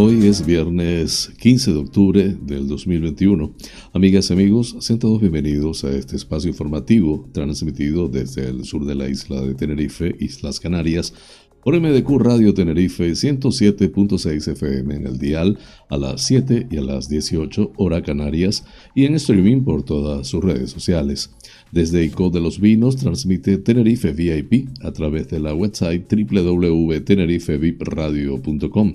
Hoy es viernes 15 de octubre del 2021. Amigas y amigos, sean todos bienvenidos a este espacio informativo transmitido desde el sur de la isla de Tenerife, Islas Canarias, por MDQ Radio Tenerife 107.6 FM en el dial a las 7 y a las 18 hora Canarias y en streaming por todas sus redes sociales. Desde ICO de los Vinos transmite Tenerife VIP a través de la website www.tenerifevipradio.com.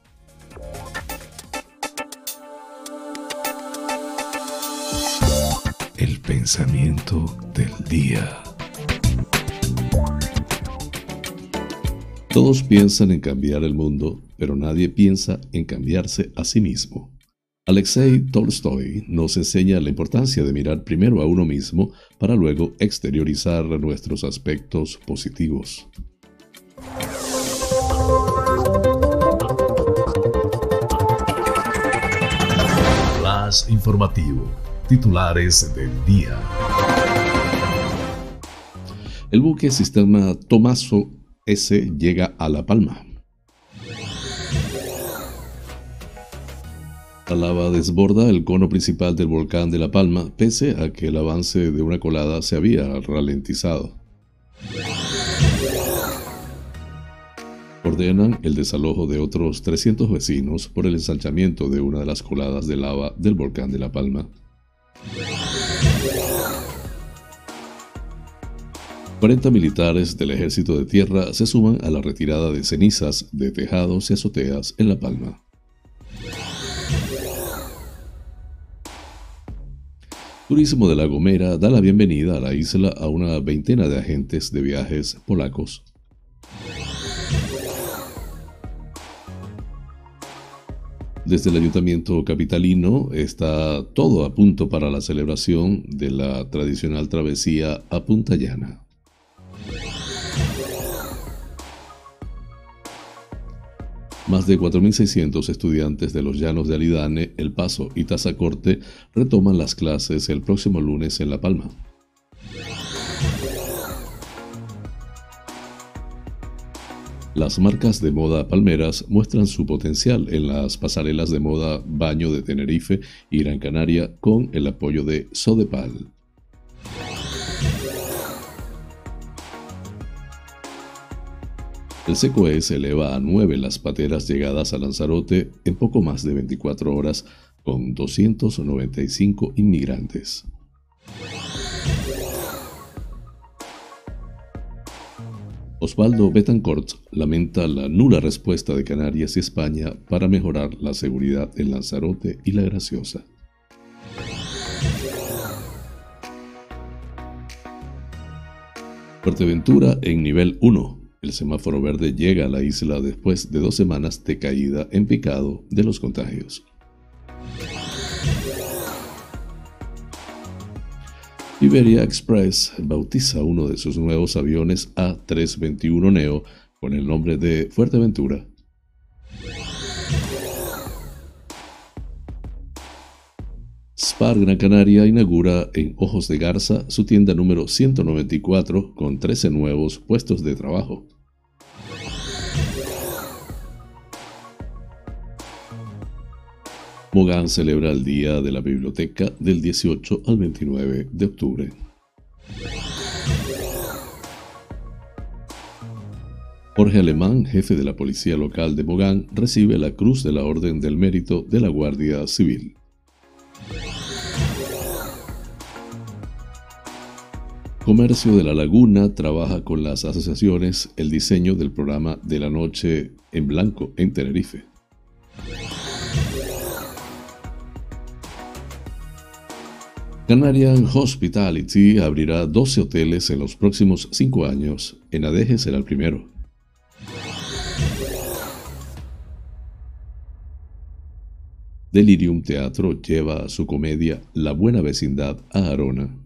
Pensamiento del día. Todos piensan en cambiar el mundo, pero nadie piensa en cambiarse a sí mismo. Alexei Tolstoy nos enseña la importancia de mirar primero a uno mismo para luego exteriorizar nuestros aspectos positivos. Más informativo. Titulares del día. El buque sistema Tomaso S llega a La Palma. La lava desborda el cono principal del volcán de La Palma, pese a que el avance de una colada se había ralentizado. Ordenan el desalojo de otros 300 vecinos por el ensanchamiento de una de las coladas de lava del volcán de La Palma. 40 militares del Ejército de Tierra se suman a la retirada de cenizas de tejados y azoteas en La Palma. Turismo de La Gomera da la bienvenida a la isla a una veintena de agentes de viajes polacos. Desde el Ayuntamiento Capitalino está todo a punto para la celebración de la tradicional travesía a Punta Llana. Más de 4.600 estudiantes de los Llanos de Alidane, El Paso y Tazacorte retoman las clases el próximo lunes en La Palma. Las marcas de moda palmeras muestran su potencial en las pasarelas de moda Baño de Tenerife y Gran Canaria con el apoyo de Sodepal. El CQE se eleva a 9 las pateras llegadas a Lanzarote en poco más de 24 horas con 295 inmigrantes. Osvaldo Betancourt lamenta la nula respuesta de Canarias y España para mejorar la seguridad en Lanzarote y La Graciosa. Fuerteventura en nivel 1 el semáforo verde llega a la isla después de dos semanas de caída en picado de los contagios. Iberia Express bautiza uno de sus nuevos aviones A321 Neo con el nombre de Fuerteventura. Spar Gran Canaria inaugura en Ojos de Garza su tienda número 194 con 13 nuevos puestos de trabajo. Mogán celebra el Día de la Biblioteca del 18 al 29 de octubre. Jorge Alemán, jefe de la Policía Local de Mogán, recibe la Cruz de la Orden del Mérito de la Guardia Civil. Comercio de la Laguna trabaja con las asociaciones el diseño del programa de la noche en blanco en Tenerife. Canarian Hospitality abrirá 12 hoteles en los próximos 5 años. En Adeje será el primero. Delirium Teatro lleva su comedia La Buena Vecindad a Arona.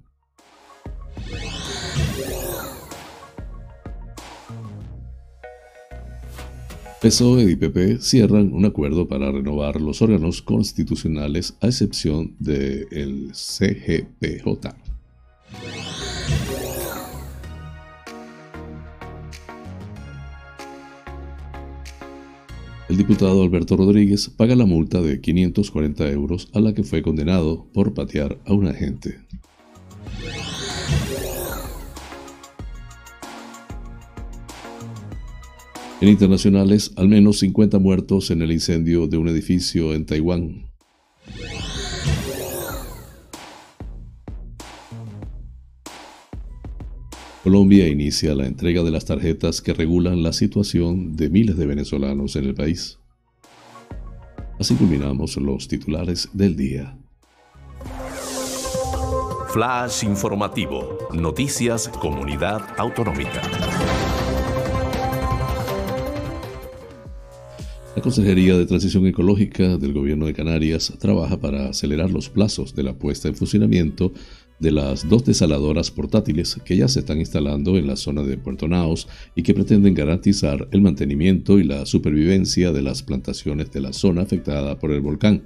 PSOE y PP cierran un acuerdo para renovar los órganos constitucionales a excepción del CGPJ. El diputado Alberto Rodríguez paga la multa de 540 euros a la que fue condenado por patear a un agente. En internacionales, al menos 50 muertos en el incendio de un edificio en Taiwán. Colombia inicia la entrega de las tarjetas que regulan la situación de miles de venezolanos en el país. Así culminamos los titulares del día. Flash informativo. Noticias Comunidad Autonómica. La Consejería de Transición Ecológica del Gobierno de Canarias trabaja para acelerar los plazos de la puesta en funcionamiento de las dos desaladoras portátiles que ya se están instalando en la zona de Puerto Naos y que pretenden garantizar el mantenimiento y la supervivencia de las plantaciones de la zona afectada por el volcán.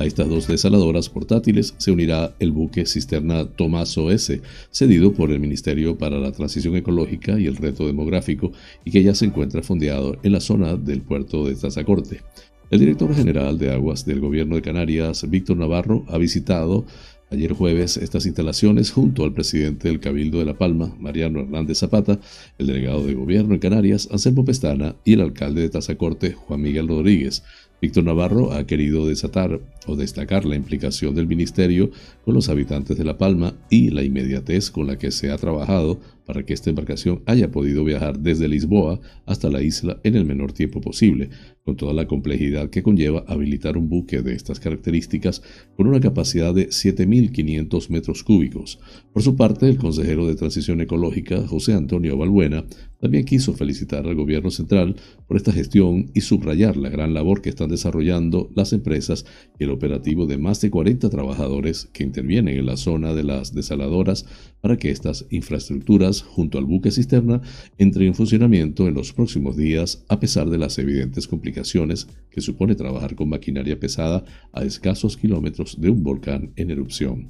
A estas dos desaladoras portátiles se unirá el buque cisterna Tomaso S, cedido por el Ministerio para la Transición Ecológica y el Reto Demográfico y que ya se encuentra fondeado en la zona del puerto de Tazacorte. El director general de Aguas del Gobierno de Canarias, Víctor Navarro, ha visitado ayer jueves estas instalaciones junto al presidente del Cabildo de La Palma, Mariano Hernández Zapata, el delegado de Gobierno en Canarias, Anselmo Pestana, y el alcalde de Tazacorte, Juan Miguel Rodríguez. Víctor Navarro ha querido desatar o destacar la implicación del Ministerio con los habitantes de La Palma y la inmediatez con la que se ha trabajado para que esta embarcación haya podido viajar desde Lisboa hasta la isla en el menor tiempo posible, con toda la complejidad que conlleva habilitar un buque de estas características con una capacidad de 7.500 metros cúbicos. Por su parte, el consejero de Transición Ecológica, José Antonio Balbuena, también quiso felicitar al gobierno central por esta gestión y subrayar la gran labor que están desarrollando las empresas y el operativo de más de 40 trabajadores que intervienen en la zona de las desaladoras para que estas infraestructuras, junto al buque cisterna, entren en funcionamiento en los próximos días a pesar de las evidentes complicaciones que supone trabajar con maquinaria pesada a escasos kilómetros de un volcán en erupción.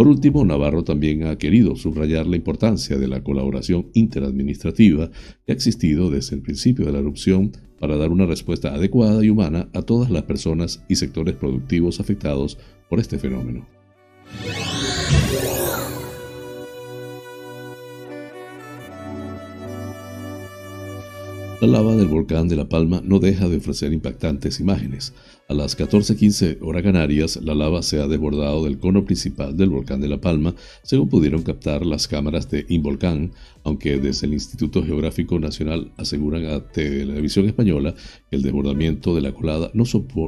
Por último, Navarro también ha querido subrayar la importancia de la colaboración interadministrativa que ha existido desde el principio de la erupción para dar una respuesta adecuada y humana a todas las personas y sectores productivos afectados por este fenómeno. La lava del volcán de La Palma no deja de ofrecer impactantes imágenes. A las 14:15 hora canarias, la lava se ha desbordado del cono principal del volcán de La Palma, según pudieron captar las cámaras de Involcán, aunque desde el Instituto Geográfico Nacional aseguran a Televisión Española que el desbordamiento de la colada no,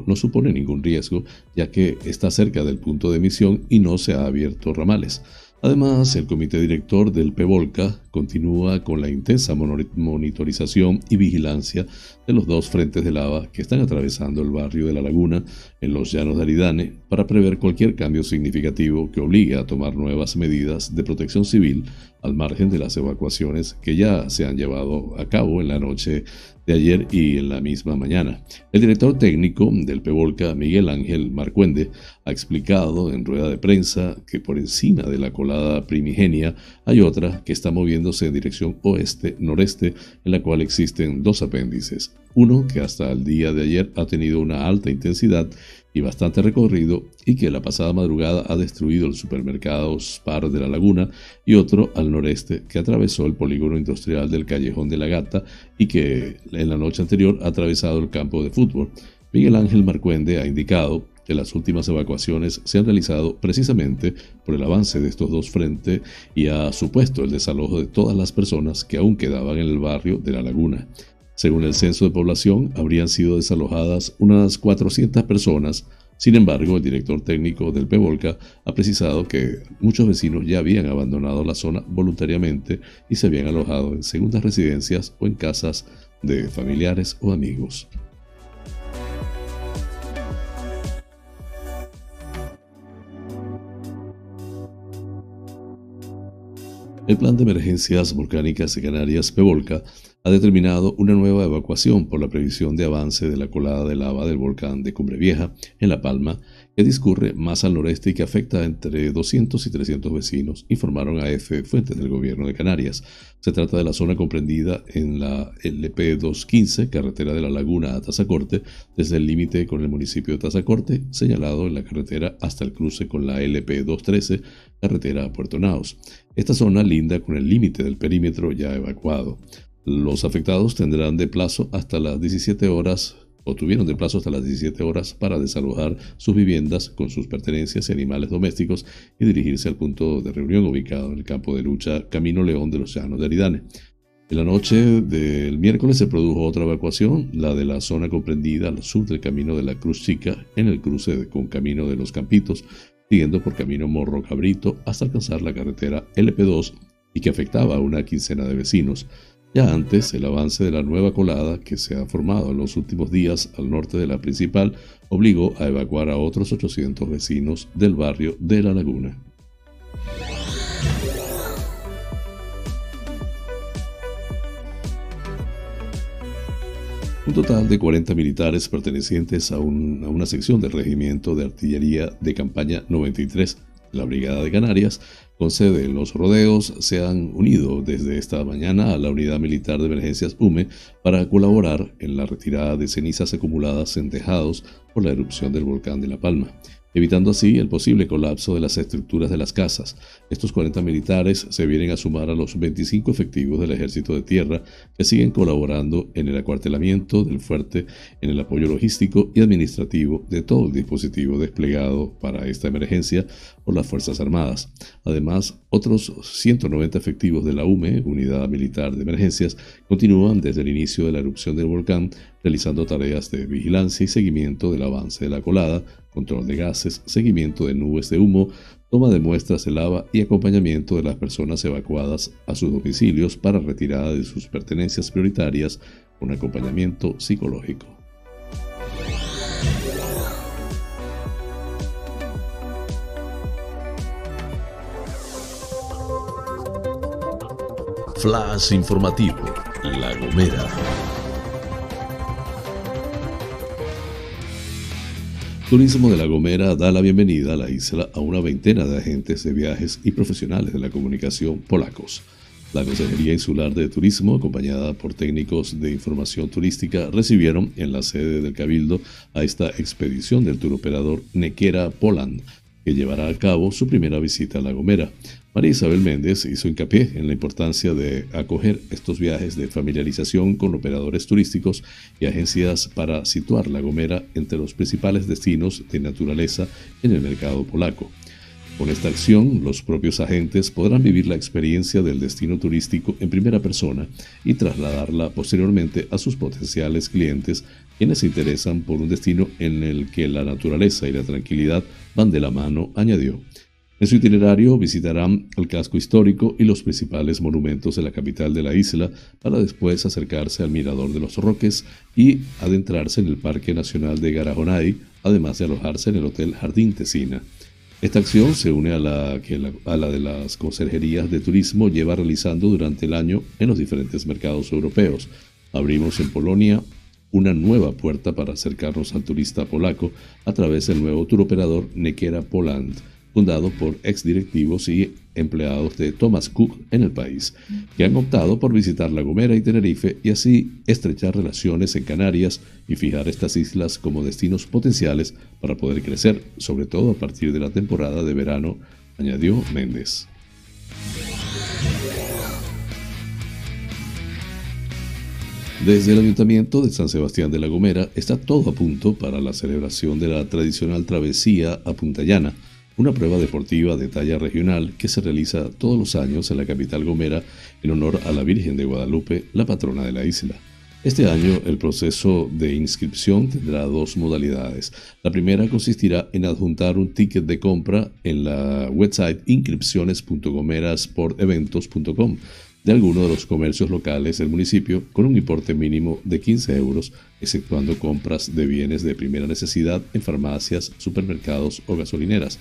no supone ningún riesgo, ya que está cerca del punto de emisión y no se ha abierto ramales. Además, el comité director del PEVOLCA continúa con la intensa monitorización y vigilancia de los dos frentes de lava que están atravesando el barrio de La Laguna en los llanos de Aridane para prever cualquier cambio significativo que obligue a tomar nuevas medidas de protección civil al margen de las evacuaciones que ya se han llevado a cabo en la noche de ayer y en la misma mañana. El director técnico del PEVOLCA, Miguel Ángel Marcuende, ha explicado en rueda de prensa que por encima de la colada primigenia hay otra que está moviéndose en dirección oeste-noreste, en la cual existen dos apéndices. Uno que hasta el día de ayer ha tenido una alta intensidad y bastante recorrido y que la pasada madrugada ha destruido el supermercado Spar de la Laguna y otro al noreste que atravesó el polígono industrial del Callejón de la Gata y que en la noche anterior ha atravesado el campo de fútbol. Miguel Ángel Marcuende ha indicado que las últimas evacuaciones se han realizado precisamente por el avance de estos dos frentes y ha supuesto el desalojo de todas las personas que aún quedaban en el barrio de La Laguna. Según el censo de población, habrían sido desalojadas unas 400 personas. Sin embargo, el director técnico del PEVOLCA ha precisado que muchos vecinos ya habían abandonado la zona voluntariamente y se habían alojado en segundas residencias o en casas de familiares o amigos. El Plan de Emergencias Volcánicas de Canarias, PEVOLCA, ha determinado una nueva evacuación por la previsión de avance de la colada de lava del volcán de Cumbre Vieja, en La Palma, que discurre más al noreste y que afecta entre 200 y 300 vecinos, informaron a EFE fuentes del gobierno de Canarias. Se trata de la zona comprendida en la LP 215, carretera de la Laguna a Tazacorte, desde el límite con el municipio de Tazacorte, señalado en la carretera hasta el cruce con la LP 213, carretera a Puerto Naos. Esta zona linda con el límite del perímetro ya evacuado. Los afectados tendrán de plazo hasta las 17 horas o tuvieron de plazo hasta las 17 horas para desalojar sus viviendas con sus pertenencias y animales domésticos y dirigirse al punto de reunión ubicado en el campo de lucha Camino León de los Llanos de Aridane. En la noche del miércoles se produjo otra evacuación, la de la zona comprendida al sur del camino de la Cruz Chica, en el cruce con Camino de los Campitos, siguiendo por Camino Morro Cabrito hasta alcanzar la carretera LP2 y que afectaba a una quincena de vecinos. Ya antes, el avance de la nueva colada que se ha formado en los últimos días al norte de la principal obligó a evacuar a otros 800 vecinos del barrio de La Laguna. Un total de 40 militares pertenecientes a, una sección del Regimiento de Artillería de Campaña 93, la Brigada de Canarias, con sede en los rodeos se han unido desde esta mañana a la Unidad Militar de Emergencias UME para colaborar en la retirada de cenizas acumuladas en tejados por la erupción del volcán de La Palma evitando así el posible colapso de las estructuras de las casas. Estos 40 militares se vienen a sumar a los 25 efectivos del Ejército de Tierra que siguen colaborando en el acuartelamiento del fuerte, en el apoyo logístico y administrativo de todo el dispositivo desplegado para esta emergencia por las Fuerzas Armadas. Además, otros 190 efectivos de la UME, Unidad Militar de Emergencias, continúan desde el inicio de la erupción del volcán realizando tareas de vigilancia y seguimiento del avance de la colada, control de gases, seguimiento de nubes de humo, toma de muestras de lava y acompañamiento de las personas evacuadas a sus domicilios para retirada de sus pertenencias prioritarias con acompañamiento psicológico. Flash informativo, La Gomera. Turismo de La Gomera da la bienvenida a la isla a una veintena de agentes de viajes y profesionales de la comunicación polacos. La Consejería Insular de Turismo, acompañada por técnicos de información turística, recibieron en la sede del Cabildo a esta expedición del turoperador Nequera Poland, que llevará a cabo su primera visita a La Gomera. María Isabel Méndez hizo hincapié en la importancia de acoger estos viajes de familiarización con operadores turísticos y agencias para situar La Gomera entre los principales destinos de naturaleza en el mercado polaco. Con esta acción, los propios agentes podrán vivir la experiencia del destino turístico en primera persona y trasladarla posteriormente a sus potenciales clientes, quienes se interesan por un destino en el que la naturaleza y la tranquilidad van de la mano, añadió. En su itinerario visitarán el casco histórico y los principales monumentos de la capital de la isla para después acercarse al Mirador de los Roques y adentrarse en el Parque Nacional de Garajonay, además de alojarse en el Hotel Jardín Tesina. Esta acción se une a la que la de las conserjerías de turismo lleva realizando durante el año en los diferentes mercados europeos. Abrimos en Polonia una nueva puerta para acercarnos al turista polaco a través del nuevo turoperador Nequera Poland fundado por exdirectivos y empleados de Thomas Cook en el país, que han optado por visitar La Gomera y Tenerife y así estrechar relaciones en Canarias y fijar estas islas como destinos potenciales para poder crecer, sobre todo a partir de la temporada de verano, añadió Méndez. Desde el Ayuntamiento de San Sebastián de la Gomera está todo a punto para la celebración de la tradicional travesía a Punta Llana, una prueba deportiva de talla regional que se realiza todos los años en la capital Gomera en honor a la Virgen de Guadalupe, la patrona de la isla. Este año el proceso de inscripción tendrá dos modalidades. La primera consistirá en adjuntar un ticket de compra en la website inscripciones.gomerasporteventos.com de alguno de los comercios locales del municipio con un importe mínimo de 15 euros, exceptuando compras de bienes de primera necesidad en farmacias, supermercados o gasolineras,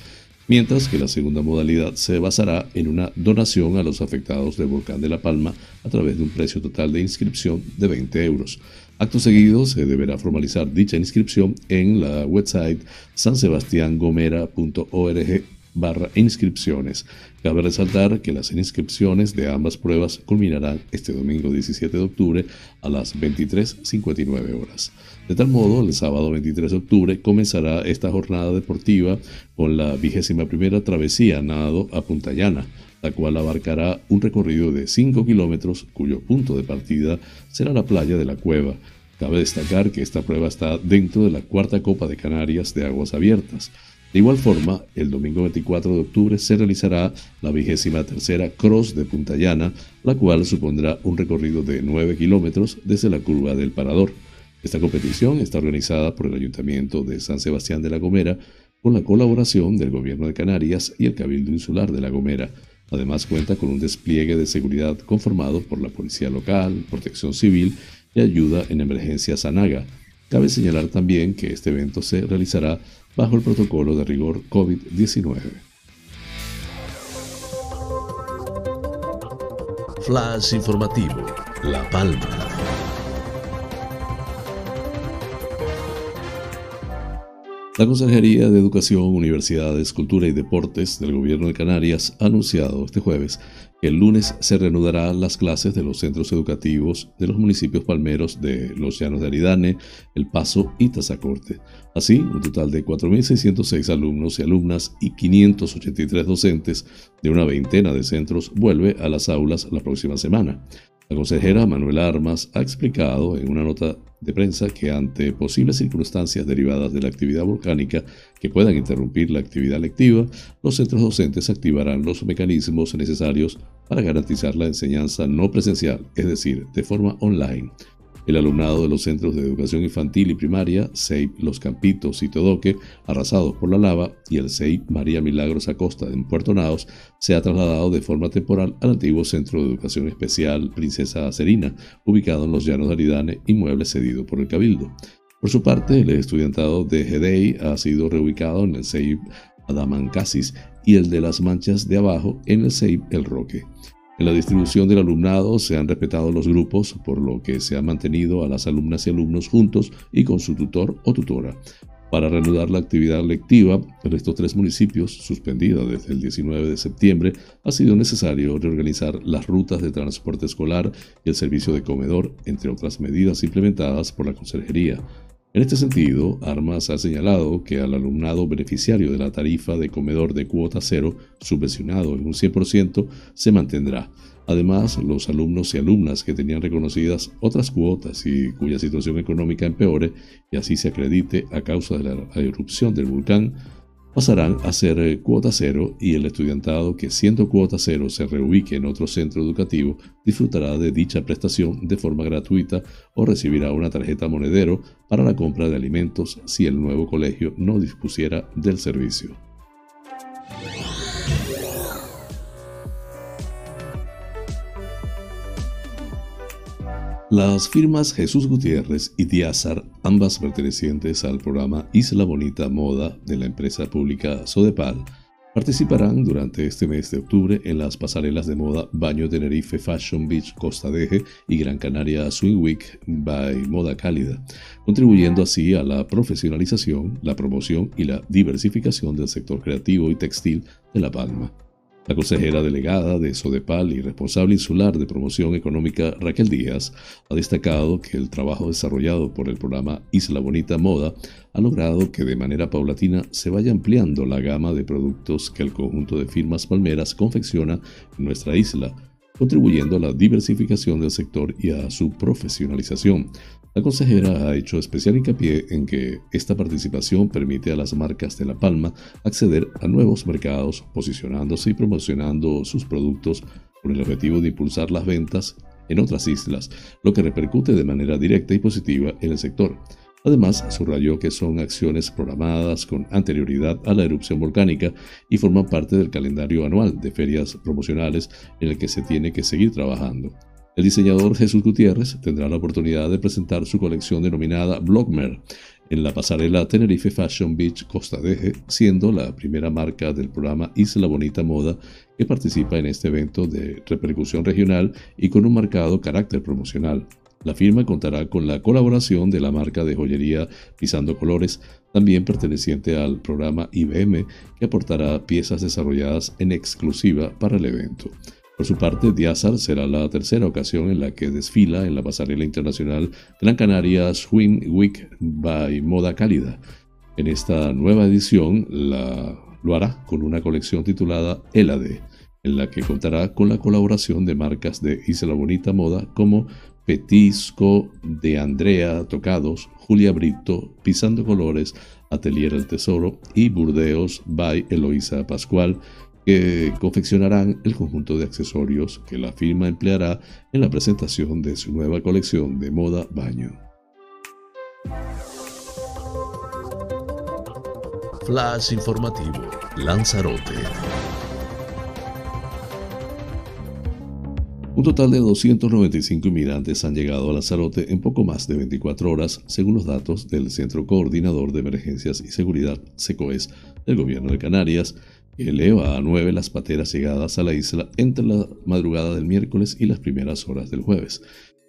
mientras que la segunda modalidad se basará en una donación a los afectados del volcán de La Palma a través de un precio total de inscripción de 20 euros. Acto seguido se deberá formalizar dicha inscripción en la website sansebastiangomera.org barra inscripciones. Cabe resaltar que las inscripciones de ambas pruebas culminarán este domingo 17 de octubre a las 23.59 horas. De tal modo, el sábado 23 de octubre comenzará esta jornada deportiva con la vigésima primera travesía nado a Punta Llana, la cual abarcará un recorrido de 5 kilómetros cuyo punto de partida será la playa de la Cueva. Cabe destacar que esta prueba está dentro de la cuarta Copa de Canarias de Aguas Abiertas. De igual forma, el domingo 24 de octubre se realizará la vigésima tercera Cross de Punta Llana, la cual supondrá un recorrido de 9 kilómetros desde la curva del Parador. Esta competición está organizada por el Ayuntamiento de San Sebastián de la Gomera con la colaboración del Gobierno de Canarias y el Cabildo Insular de la Gomera. Además cuenta con un despliegue de seguridad conformado por la Policía Local, Protección Civil y Ayuda en Emergencias ANAGA. Cabe señalar también que este evento se realizará bajo el protocolo de rigor COVID-19. Flash informativo, La Palma. La Consejería de Educación, Universidades, Cultura y Deportes del Gobierno de Canarias ha anunciado este jueves el lunes se reanudarán las clases de los centros educativos de los municipios palmeros de Los Llanos de Aridane, El Paso y Tazacorte. Así, un total de 4.606 alumnos y alumnas y 583 docentes de una veintena de centros vuelve a las aulas la próxima semana. La consejera Manuela Armas ha explicado en una nota de prensa que ante posibles circunstancias derivadas de la actividad volcánica que puedan interrumpir la actividad lectiva, los centros docentes activarán los mecanismos necesarios para garantizar la enseñanza no presencial, es decir, de forma online. El alumnado de los centros de educación infantil y primaria, SEIP Los Campitos y Todoque, arrasados por la lava, y el SEIP María Milagros Acosta en Puerto Naos, se ha trasladado de forma temporal al antiguo Centro de Educación Especial Princesa Serina, ubicado en los Llanos de Aridane, inmueble cedido por el Cabildo. Por su parte, el estudiantado de GDI ha sido reubicado en el SEIP Adamancasis y el de las Manchas de Abajo en el SEIP El Roque. En la distribución del alumnado se han respetado los grupos, por lo que se ha mantenido a las alumnas y alumnos juntos y con su tutor o tutora. Para reanudar la actividad lectiva en estos tres municipios, suspendida desde el 19 de septiembre, ha sido necesario reorganizar las rutas de transporte escolar y el servicio de comedor, entre otras medidas implementadas por la Consejería. En este sentido, Armas ha señalado que al alumnado beneficiario de la tarifa de comedor de cuota cero, subvencionado en un 100%, se mantendrá. Además, los alumnos y alumnas que tenían reconocidas otras cuotas y cuya situación económica empeore y así se acredite a causa de la erupción del volcán, pasarán a ser eh, cuota cero y el estudiantado que siendo cuota cero se reubique en otro centro educativo disfrutará de dicha prestación de forma gratuita o recibirá una tarjeta monedero para la compra de alimentos si el nuevo colegio no dispusiera del servicio. Las firmas Jesús Gutiérrez y Diázar, ambas pertenecientes al programa Isla Bonita Moda de la empresa pública Sodepal, participarán durante este mes de octubre en las pasarelas de moda Baño Tenerife Fashion Beach Costa Deje y Gran Canaria Swing Week by Moda Cálida, contribuyendo así a la profesionalización, la promoción y la diversificación del sector creativo y textil de La Palma. La consejera delegada de Sodepal y responsable insular de promoción económica Raquel Díaz ha destacado que el trabajo desarrollado por el programa Isla Bonita Moda ha logrado que de manera paulatina se vaya ampliando la gama de productos que el conjunto de firmas palmeras confecciona en nuestra isla, contribuyendo a la diversificación del sector y a su profesionalización. La consejera ha hecho especial hincapié en que esta participación permite a las marcas de La Palma acceder a nuevos mercados, posicionándose y promocionando sus productos con el objetivo de impulsar las ventas en otras islas, lo que repercute de manera directa y positiva en el sector. Además, subrayó que son acciones programadas con anterioridad a la erupción volcánica y forman parte del calendario anual de ferias promocionales en el que se tiene que seguir trabajando. El diseñador Jesús Gutiérrez tendrá la oportunidad de presentar su colección denominada Blogmer en la pasarela Tenerife Fashion Beach Costa Deje, siendo la primera marca del programa Isla Bonita Moda que participa en este evento de repercusión regional y con un marcado carácter promocional. La firma contará con la colaboración de la marca de joyería Pisando Colores, también perteneciente al programa IBM, que aportará piezas desarrolladas en exclusiva para el evento. Por su parte, Diazar será la tercera ocasión en la que desfila en la pasarela internacional Gran Canaria Swim Week by Moda Cálida. En esta nueva edición la, lo hará con una colección titulada Elade, en la que contará con la colaboración de marcas de Isla Bonita Moda como Petisco, de Andrea Tocados, Julia Brito, Pisando Colores, Atelier El Tesoro y Burdeos by Eloisa Pascual, que confeccionarán el conjunto de accesorios que la firma empleará en la presentación de su nueva colección de moda baño. Flash informativo, Lanzarote. Un total de 295 inmigrantes han llegado a Lanzarote en poco más de 24 horas, según los datos del Centro Coordinador de Emergencias y Seguridad, SECOES, del Gobierno de Canarias, eleva a nueve las pateras llegadas a la isla entre la madrugada del miércoles y las primeras horas del jueves.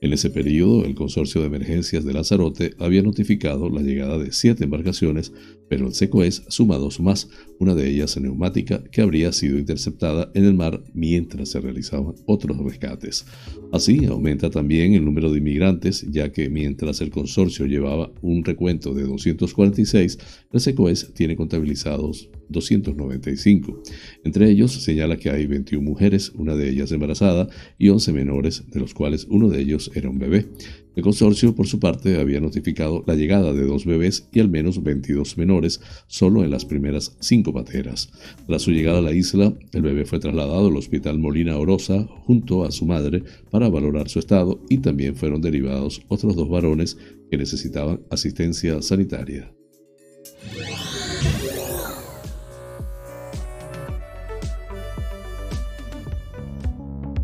En ese periodo, el Consorcio de Emergencias de Lanzarote había notificado la llegada de siete embarcaciones, pero el SECOES suma dos más, una de ellas neumática que habría sido interceptada en el mar mientras se realizaban otros rescates. Así, aumenta también el número de inmigrantes, ya que mientras el consorcio llevaba un recuento de 246, el SECOES tiene contabilizados 295. Entre ellos señala que hay 21 mujeres, una de ellas embarazada, y 11 menores, de los cuales uno de ellos era un bebé. El consorcio, por su parte, había notificado la llegada de dos bebés y al menos 22 menores solo en las primeras cinco pateras. Tras su llegada a la isla, el bebé fue trasladado al Hospital Molina Orosa junto a su madre para valorar su estado y también fueron derivados otros dos varones que necesitaban asistencia sanitaria.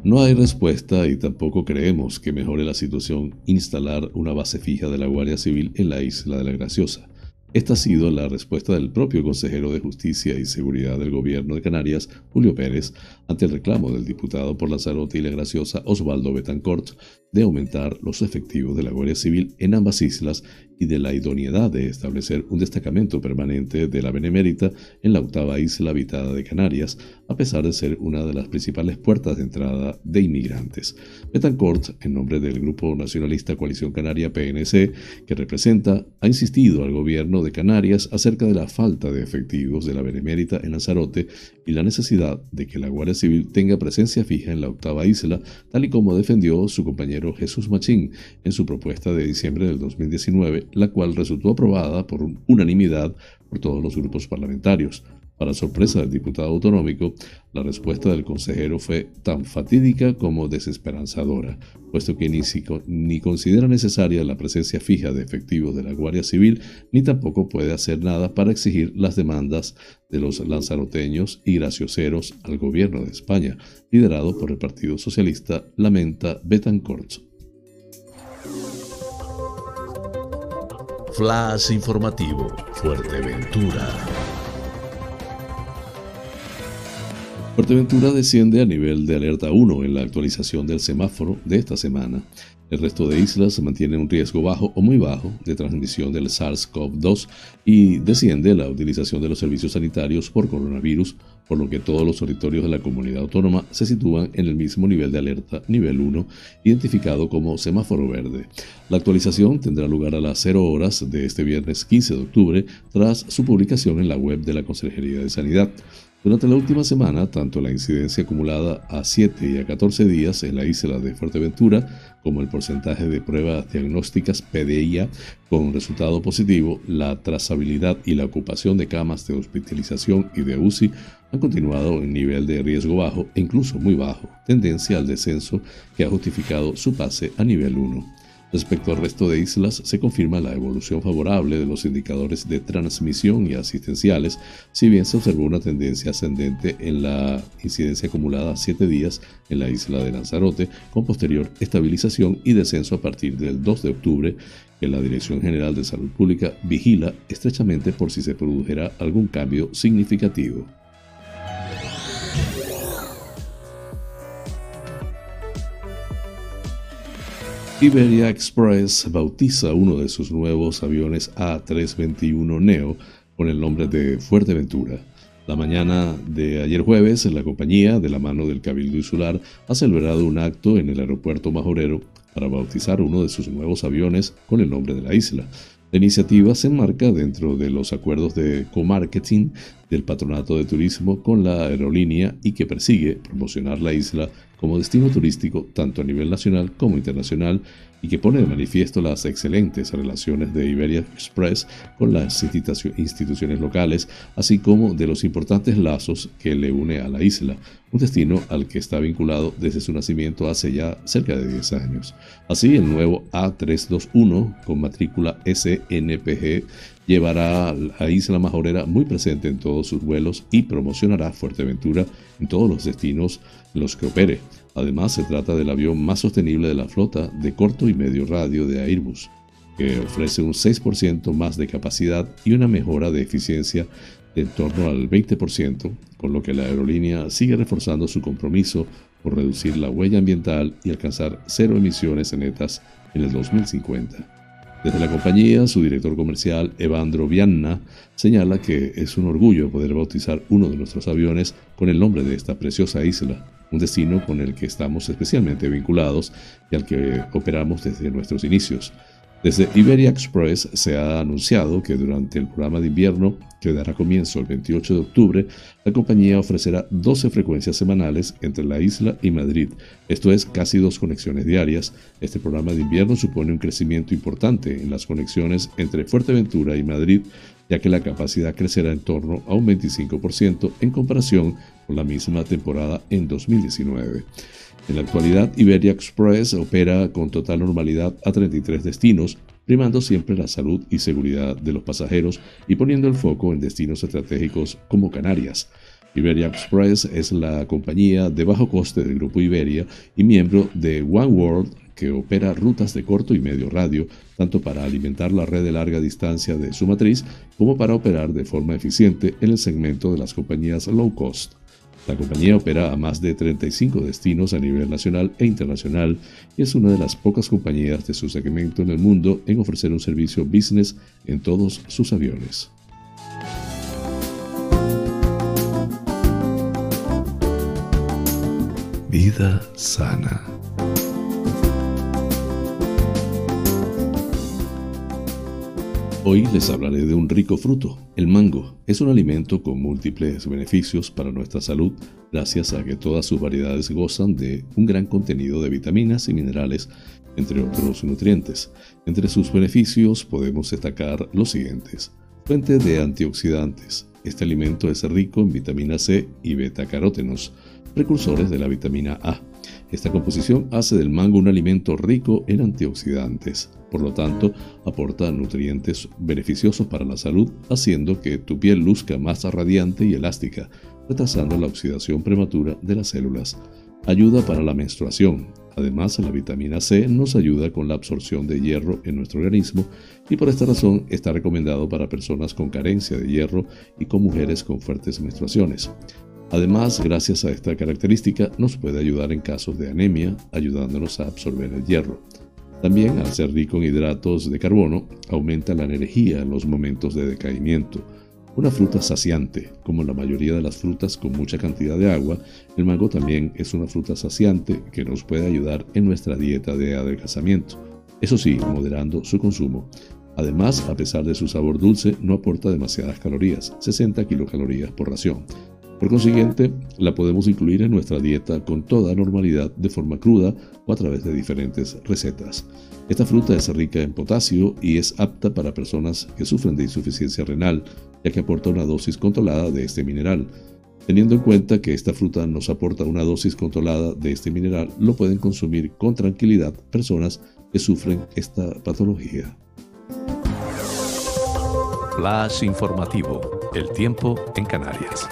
No hay respuesta y tampoco creemos que mejore la situación instalar una base fija de la Guardia Civil en la isla de la Graciosa. Esta ha sido la respuesta del propio consejero de Justicia y Seguridad del Gobierno de Canarias, Julio Pérez, ante el reclamo del diputado por Lanzarote y la Graciosa, Osvaldo Betancourt, de aumentar los efectivos de la Guardia Civil en ambas islas y de la idoneidad de establecer un destacamento permanente de la Benemérita en la octava isla habitada de Canarias, a pesar de ser una de las principales puertas de entrada de inmigrantes. Betancourt, en nombre del Grupo Nacionalista Coalición Canaria PNC, que representa, ha insistido al gobierno de Canarias acerca de la falta de efectivos de la Benemérita en Lanzarote y la necesidad de que la Guardia Civil tenga presencia fija en la octava isla, tal y como defendió su compañero Jesús Machín en su propuesta de diciembre del 2019 la cual resultó aprobada por unanimidad por todos los grupos parlamentarios. Para sorpresa del diputado autonómico, la respuesta del consejero fue tan fatídica como desesperanzadora, puesto que ni, ni, considera necesaria la presencia fija de efectivos de la Guardia Civil, ni tampoco puede hacer nada para exigir las demandas de los lanzaroteños y gracioseros al gobierno de España, liderado por el Partido Socialista, lamenta Betancourt. Flash informativo, Fuerteventura. Fuerteventura desciende a nivel de alerta 1 en la actualización del semáforo de esta semana. El resto de islas mantiene un riesgo bajo o muy bajo de transmisión del SARS-CoV-2 y desciende la utilización de los servicios sanitarios por coronavirus, por lo que todos los territorios de la comunidad autónoma se sitúan en el mismo nivel de alerta, nivel 1, identificado como semáforo verde. La actualización tendrá lugar a las 0 horas de este viernes 15 de octubre, tras su publicación en la web de la Consejería de Sanidad. Durante la última semana, tanto la incidencia acumulada a 7 y a 14 días en la isla de Fuerteventura, como el porcentaje de pruebas diagnósticas PDIA con resultado positivo, la trazabilidad y la ocupación de camas de hospitalización y de UCI han continuado en nivel de riesgo bajo e incluso muy bajo, tendencia al descenso que ha justificado su pase a nivel 1. Respecto al resto de islas, se confirma la evolución favorable de los indicadores de transmisión y asistenciales, si bien se observó una tendencia ascendente en la incidencia acumulada a 7 días en la isla de Lanzarote, con posterior estabilización y descenso a partir del 2 de octubre, que la Dirección General de Salud Pública vigila estrechamente por si se produjera algún cambio significativo. Iberia Express bautiza uno de sus nuevos aviones A321 Neo con el nombre de Fuerteventura. La mañana de ayer jueves, la compañía, de la mano del Cabildo Insular, ha celebrado un acto en el aeropuerto Majorero para bautizar uno de sus nuevos aviones con el nombre de la isla. La iniciativa se enmarca dentro de los acuerdos de co-marketing del Patronato de Turismo con la aerolínea y que persigue promocionar la isla como destino turístico tanto a nivel nacional como internacional y que pone de manifiesto las excelentes relaciones de Iberia Express con las instituciones locales, así como de los importantes lazos que le une a la isla, un destino al que está vinculado desde su nacimiento hace ya cerca de 10 años. Así, el nuevo A321 con matrícula SNPG llevará a la isla majorera muy presente en todos sus vuelos y promocionará Fuerteventura en todos los destinos los que opere. Además, se trata del avión más sostenible de la flota de corto y medio radio de Airbus, que ofrece un 6% más de capacidad y una mejora de eficiencia de en torno al 20%, con lo que la aerolínea sigue reforzando su compromiso por reducir la huella ambiental y alcanzar cero emisiones netas en el 2050. Desde la compañía, su director comercial, Evandro Vianna, señala que es un orgullo poder bautizar uno de nuestros aviones con el nombre de esta preciosa isla, un destino con el que estamos especialmente vinculados y al que operamos desde nuestros inicios. Desde Iberia Express se ha anunciado que durante el programa de invierno, que dará comienzo el 28 de octubre, la compañía ofrecerá 12 frecuencias semanales entre la isla y Madrid, esto es casi dos conexiones diarias. Este programa de invierno supone un crecimiento importante en las conexiones entre Fuerteventura y Madrid, ya que la capacidad crecerá en torno a un 25% en comparación con la misma temporada en 2019. En la actualidad, Iberia Express opera con total normalidad a 33 destinos, primando siempre la salud y seguridad de los pasajeros y poniendo el foco en destinos estratégicos como Canarias. Iberia Express es la compañía de bajo coste del grupo Iberia y miembro de One World que opera rutas de corto y medio radio, tanto para alimentar la red de larga distancia de su matriz como para operar de forma eficiente en el segmento de las compañías low cost. La compañía opera a más de 35 destinos a nivel nacional e internacional y es una de las pocas compañías de su segmento en el mundo en ofrecer un servicio business en todos sus aviones. Vida sana. Hoy les hablaré de un rico fruto, el mango. Es un alimento con múltiples beneficios para nuestra salud gracias a que todas sus variedades gozan de un gran contenido de vitaminas y minerales, entre otros nutrientes. Entre sus beneficios podemos destacar los siguientes. Fuente de antioxidantes. Este alimento es rico en vitamina C y beta-carótenos, precursores de la vitamina A. Esta composición hace del mango un alimento rico en antioxidantes. Por lo tanto, aporta nutrientes beneficiosos para la salud, haciendo que tu piel luzca más radiante y elástica, retrasando la oxidación prematura de las células. Ayuda para la menstruación. Además, la vitamina C nos ayuda con la absorción de hierro en nuestro organismo y por esta razón está recomendado para personas con carencia de hierro y con mujeres con fuertes menstruaciones. Además, gracias a esta característica, nos puede ayudar en casos de anemia, ayudándonos a absorber el hierro. También, al ser rico en hidratos de carbono, aumenta la energía en los momentos de decaimiento. Una fruta saciante, como la mayoría de las frutas con mucha cantidad de agua, el mango también es una fruta saciante que nos puede ayudar en nuestra dieta de adelgazamiento. Eso sí, moderando su consumo. Además, a pesar de su sabor dulce, no aporta demasiadas calorías, 60 kilocalorías por ración. Por consiguiente, la podemos incluir en nuestra dieta con toda normalidad de forma cruda o a través de diferentes recetas. Esta fruta es rica en potasio y es apta para personas que sufren de insuficiencia renal, ya que aporta una dosis controlada de este mineral. Teniendo en cuenta que esta fruta nos aporta una dosis controlada de este mineral, lo pueden consumir con tranquilidad personas que sufren esta patología. Flash informativo. El tiempo en Canarias.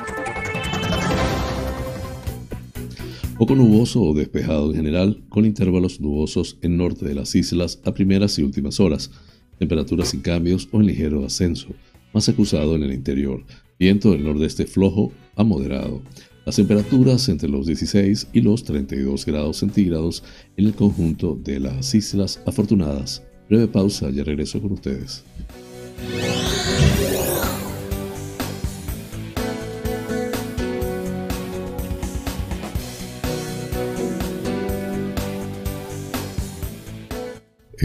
Poco nuboso o despejado en general, con intervalos nubosos en norte de las islas a primeras y últimas horas. Temperaturas sin cambios o en ligero ascenso, más acusado en el interior. Viento del nordeste flojo a moderado. Las temperaturas entre los 16 y los 32 grados centígrados en el conjunto de las Islas Afortunadas. Breve pausa, ya regreso con ustedes.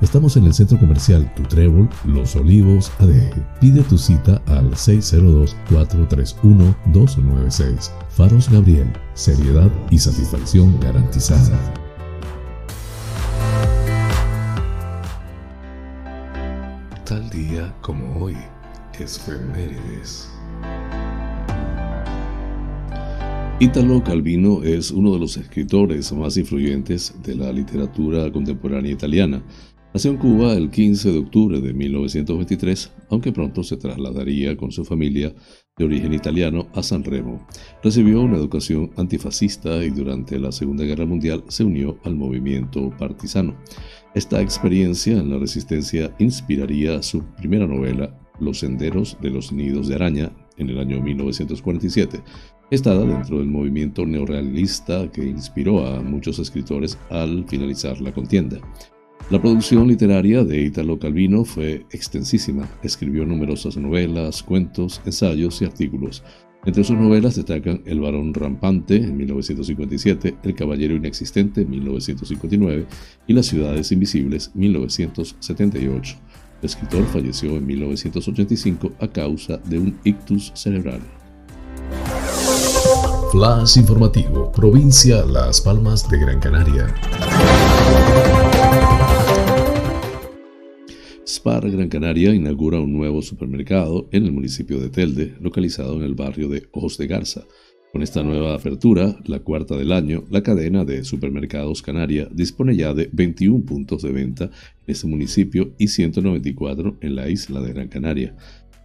Estamos en el centro comercial Tu Trébol, Los Olivos, ADG. Pide tu cita al 602-431-296. Faros Gabriel, seriedad y satisfacción garantizada. Tal día como hoy, Efemérides. Italo Calvino es uno de los escritores más influyentes de la literatura contemporánea italiana. Nació en Cuba el 15 de octubre de 1923, aunque pronto se trasladaría con su familia de origen italiano a San Remo. Recibió una educación antifascista y durante la Segunda Guerra Mundial se unió al movimiento partisano. Esta experiencia en la resistencia inspiraría su primera novela, Los senderos de los nidos de araña, en el año 1947, estada dentro del movimiento neorrealista que inspiró a muchos escritores al finalizar la contienda. La producción literaria de Italo Calvino fue extensísima. Escribió numerosas novelas, cuentos, ensayos y artículos. Entre sus novelas destacan El varón rampante en 1957, El caballero inexistente en 1959 y Las ciudades invisibles 1978. El escritor falleció en 1985 a causa de un ictus cerebral. Flash informativo, provincia Las Palmas de Gran Canaria. Spar Gran Canaria inaugura un nuevo supermercado en el municipio de Telde, localizado en el barrio de Ojos de Garza. Con esta nueva apertura, la cuarta del año, la cadena de supermercados Canaria dispone ya de 21 puntos de venta en este municipio y 194 en la isla de Gran Canaria.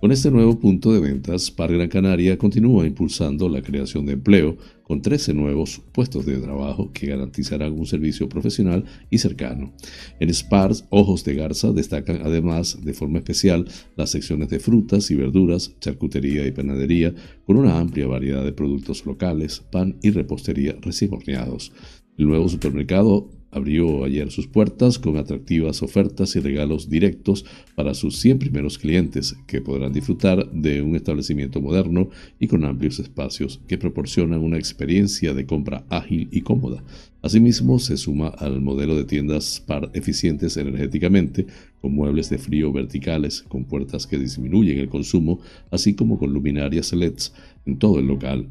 Con este nuevo punto de ventas, Par Gran Canaria continúa impulsando la creación de empleo con 13 nuevos puestos de trabajo que garantizarán un servicio profesional y cercano. En Spars, Ojos de Garza destacan además de forma especial las secciones de frutas y verduras, charcutería y panadería, con una amplia variedad de productos locales, pan y repostería recién horneados. El nuevo supermercado abrió ayer sus puertas con atractivas ofertas y regalos directos para sus 100 primeros clientes, que podrán disfrutar de un establecimiento moderno y con amplios espacios que proporcionan una experiencia de compra ágil y cómoda. Asimismo, se suma al modelo de tiendas par eficientes energéticamente, con muebles de frío verticales, con puertas que disminuyen el consumo, así como con luminarias LEDs en todo el local.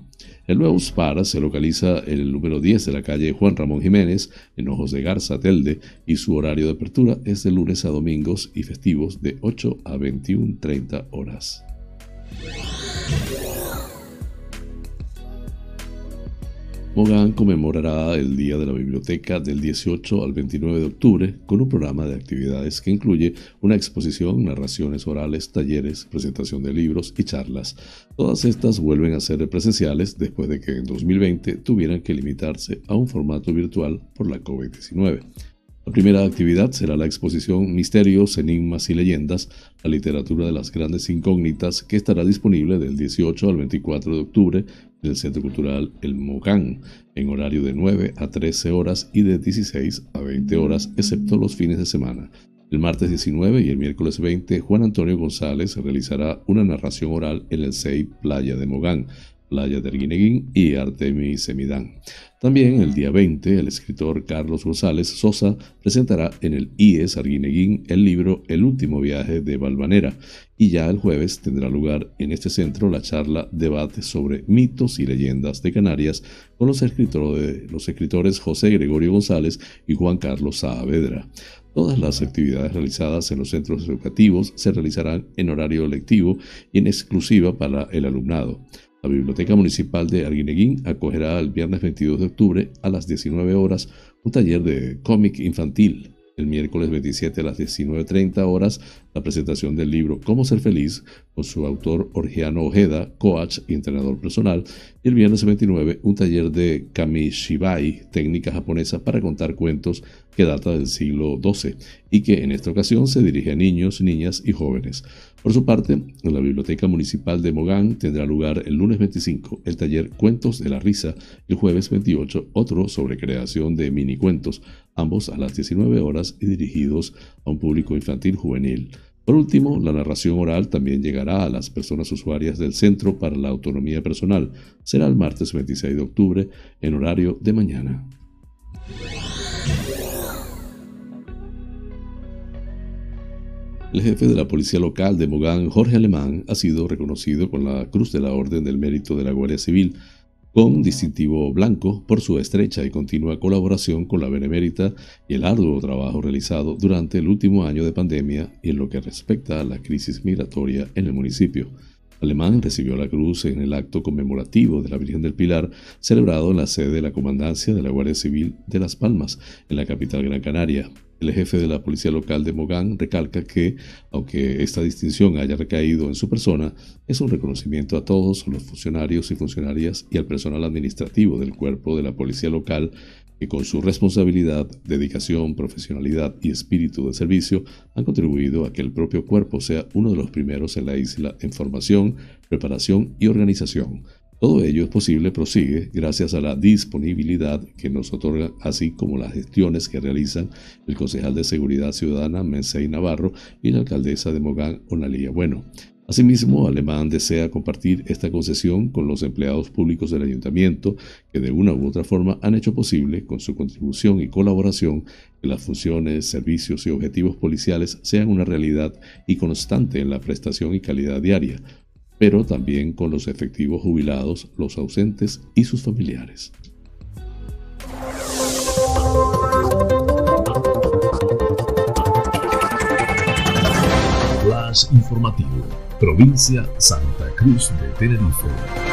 El nuevo SPAR se localiza en el número 10 de la calle Juan Ramón Jiménez, en Ojos de Garza, Telde, y su horario de apertura es de lunes a domingos y festivos de 8 a 21.30 horas. Mogán conmemorará el Día de la Biblioteca del 18 al 29 de octubre con un programa de actividades que incluye una exposición, narraciones orales, talleres, presentación de libros y charlas. Todas estas vuelven a ser presenciales después de que en 2020 tuvieran que limitarse a un formato virtual por la COVID-19. La primera actividad será la exposición Misterios, Enigmas y Leyendas, la literatura de las grandes incógnitas, que estará disponible del 18 al 24 de octubre en el Centro Cultural El Mogán, en horario de 9 a 13 horas y de 16 a 20 horas, excepto los fines de semana. El martes 19 y el miércoles 20, Juan Antonio González realizará una narración oral en el CEI Playa de Mogán, Playa de Arguineguín y Artemis Semidán. También el día 20, el escritor Carlos González Sosa presentará en el IES Arguineguín el libro El último viaje de Valvanera y ya el jueves tendrá lugar en este centro la charla debate sobre mitos y leyendas de Canarias con los escritores, los escritores José Gregorio González y Juan Carlos Saavedra. Todas las actividades realizadas en los centros educativos se realizarán en horario lectivo y en exclusiva para el alumnado. La Biblioteca Municipal de Arguineguín acogerá el viernes 22 de octubre a las 19 horas un taller de cómic infantil. El miércoles 27 a las 19.30 horas, la presentación del libro Cómo ser feliz con su autor Orgiano Ojeda, coach y entrenador personal. Y el viernes 29, un taller de Kamishibai, técnica japonesa para contar cuentos que data del siglo XII y que en esta ocasión se dirige a niños, niñas y jóvenes. Por su parte, en la Biblioteca Municipal de Mogán tendrá lugar el lunes 25 el taller Cuentos de la Risa y el jueves 28 otro sobre creación de mini cuentos, ambos a las 19 horas y dirigidos a un público infantil juvenil. Por último, la narración oral también llegará a las personas usuarias del Centro para la Autonomía Personal. Será el martes 26 de octubre en horario de mañana. El jefe de la policía local de Mogán, Jorge Alemán, ha sido reconocido con la Cruz de la Orden del Mérito de la Guardia Civil, con distintivo blanco por su estrecha y continua colaboración con la Benemérita y el arduo trabajo realizado durante el último año de pandemia y en lo que respecta a la crisis migratoria en el municipio. Alemán recibió la cruz en el acto conmemorativo de la Virgen del Pilar, celebrado en la sede de la Comandancia de la Guardia Civil de Las Palmas, en la capital Gran Canaria. El jefe de la policía local de Mogán recalca que, aunque esta distinción haya recaído en su persona, es un reconocimiento a todos los funcionarios y funcionarias y al personal administrativo del cuerpo de la policía local que con su responsabilidad, dedicación, profesionalidad y espíritu de servicio han contribuido a que el propio cuerpo sea uno de los primeros en la isla en formación, preparación y organización. Todo ello es posible, prosigue, gracias a la disponibilidad que nos otorga, así como las gestiones que realizan el concejal de Seguridad Ciudadana Mensei Navarro y la alcaldesa de Mogán, Onalía Bueno. Asimismo, Alemán desea compartir esta concesión con los empleados públicos del ayuntamiento que de una u otra forma han hecho posible, con su contribución y colaboración, que las funciones, servicios y objetivos policiales sean una realidad y constante en la prestación y calidad diaria, pero también con los efectivos jubilados, los ausentes y sus familiares. Flash informativo, provincia Santa Cruz de Tenerife.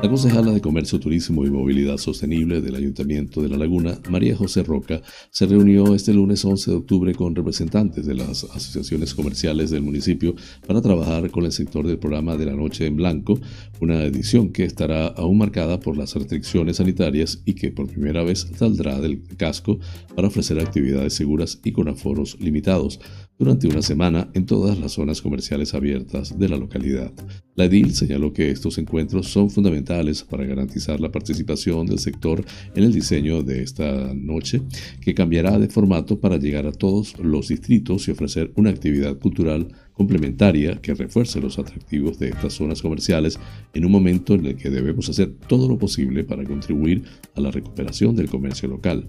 La concejala de Comercio, Turismo y Movilidad Sostenible del Ayuntamiento de La Laguna, María José Roca, se reunió este lunes 11 de octubre con representantes de las asociaciones comerciales del municipio para trabajar con el sector del programa de la Noche en Blanco, una edición que estará aún marcada por las restricciones sanitarias y que por primera vez saldrá del casco para ofrecer actividades seguras y con aforos limitados durante una semana en todas las zonas comerciales abiertas de la localidad. La edil señaló que estos encuentros son fundamentales para garantizar la participación del sector en el diseño de esta noche, que cambiará de formato para llegar a todos los distritos y ofrecer una actividad cultural complementaria que refuerce los atractivos de estas zonas comerciales en un momento en el que debemos hacer todo lo posible para contribuir a la recuperación del comercio local.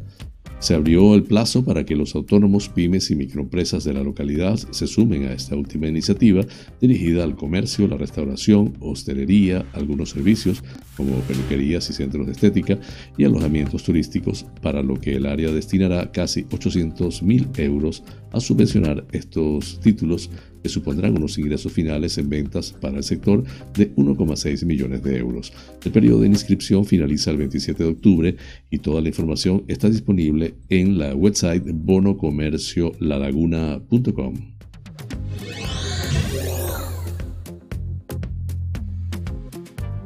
Se abrió el plazo para que los autónomos, pymes y microempresas de la localidad se sumen a esta última iniciativa dirigida al comercio, la restauración, hostelería, algunos servicios como peluquerías y centros de estética y alojamientos turísticos, para lo que el área destinará casi 800 mil euros a subvencionar estos títulos que supondrán unos ingresos finales en ventas para el sector de 1,6 millones de euros. El periodo de inscripción finaliza el 27 de octubre y toda la información está disponible en la website bonocomerciolalaguna.com.